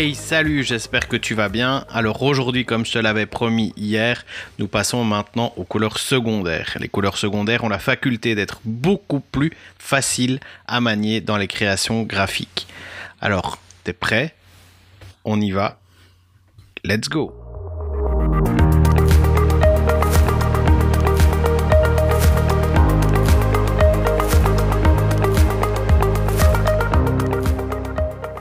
Hey, salut, j'espère que tu vas bien. Alors aujourd'hui, comme je te l'avais promis hier, nous passons maintenant aux couleurs secondaires. Les couleurs secondaires ont la faculté d'être beaucoup plus faciles à manier dans les créations graphiques. Alors, t'es prêt? On y va. Let's go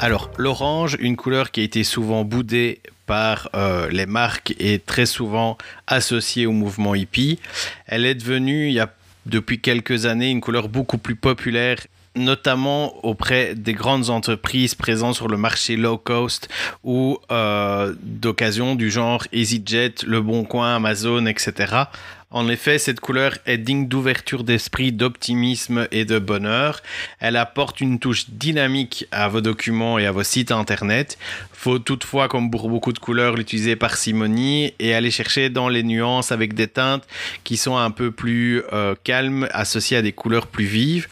Alors, l'orange, une couleur qui a été souvent boudée par euh, les marques et très souvent associée au mouvement hippie. Elle est devenue, il y a depuis quelques années, une couleur beaucoup plus populaire notamment auprès des grandes entreprises présentes sur le marché low cost ou euh, d'occasion du genre EasyJet, Le Bon Coin, Amazon, etc. En effet, cette couleur est digne d'ouverture d'esprit, d'optimisme et de bonheur. Elle apporte une touche dynamique à vos documents et à vos sites internet. Faut toutefois, comme pour beaucoup de couleurs, l'utiliser parcimonie et aller chercher dans les nuances avec des teintes qui sont un peu plus euh, calmes, associées à des couleurs plus vives.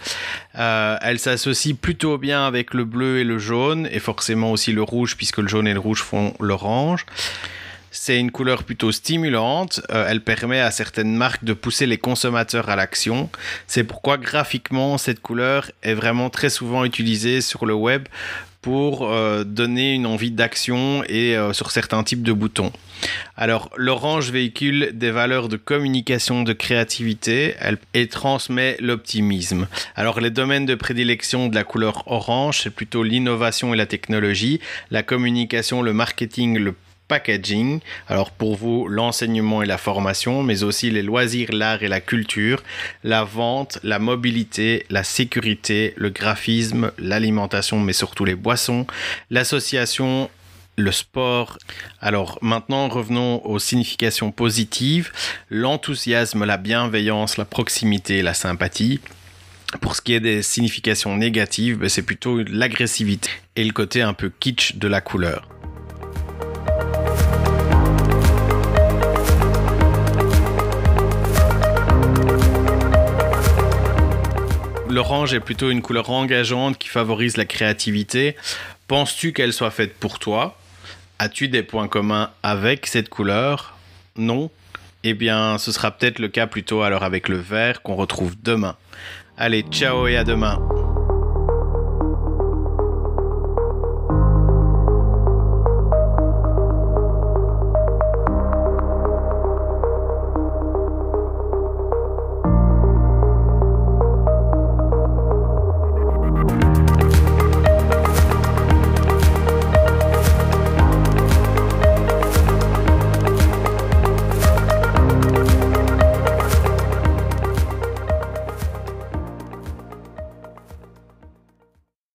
Euh, elle s'associe plutôt bien avec le bleu et le jaune, et forcément aussi le rouge, puisque le jaune et le rouge font l'orange. C'est une couleur plutôt stimulante. Euh, elle permet à certaines marques de pousser les consommateurs à l'action. C'est pourquoi graphiquement, cette couleur est vraiment très souvent utilisée sur le web pour euh, donner une envie d'action et euh, sur certains types de boutons. Alors, l'orange véhicule des valeurs de communication, de créativité elle, et transmet l'optimisme. Alors, les domaines de prédilection de la couleur orange, c'est plutôt l'innovation et la technologie, la communication, le marketing, le packaging. Alors pour vous, l'enseignement et la formation, mais aussi les loisirs, l'art et la culture, la vente, la mobilité, la sécurité, le graphisme, l'alimentation, mais surtout les boissons, l'association le sport. Alors maintenant, revenons aux significations positives. L'enthousiasme, la bienveillance, la proximité, la sympathie. Pour ce qui est des significations négatives, ben, c'est plutôt l'agressivité et le côté un peu kitsch de la couleur. L'orange est plutôt une couleur engageante qui favorise la créativité. Penses-tu qu'elle soit faite pour toi? As-tu des points communs avec cette couleur? Non? Eh bien, ce sera peut-être le cas plutôt alors avec le vert qu'on retrouve demain. Allez, ciao et à demain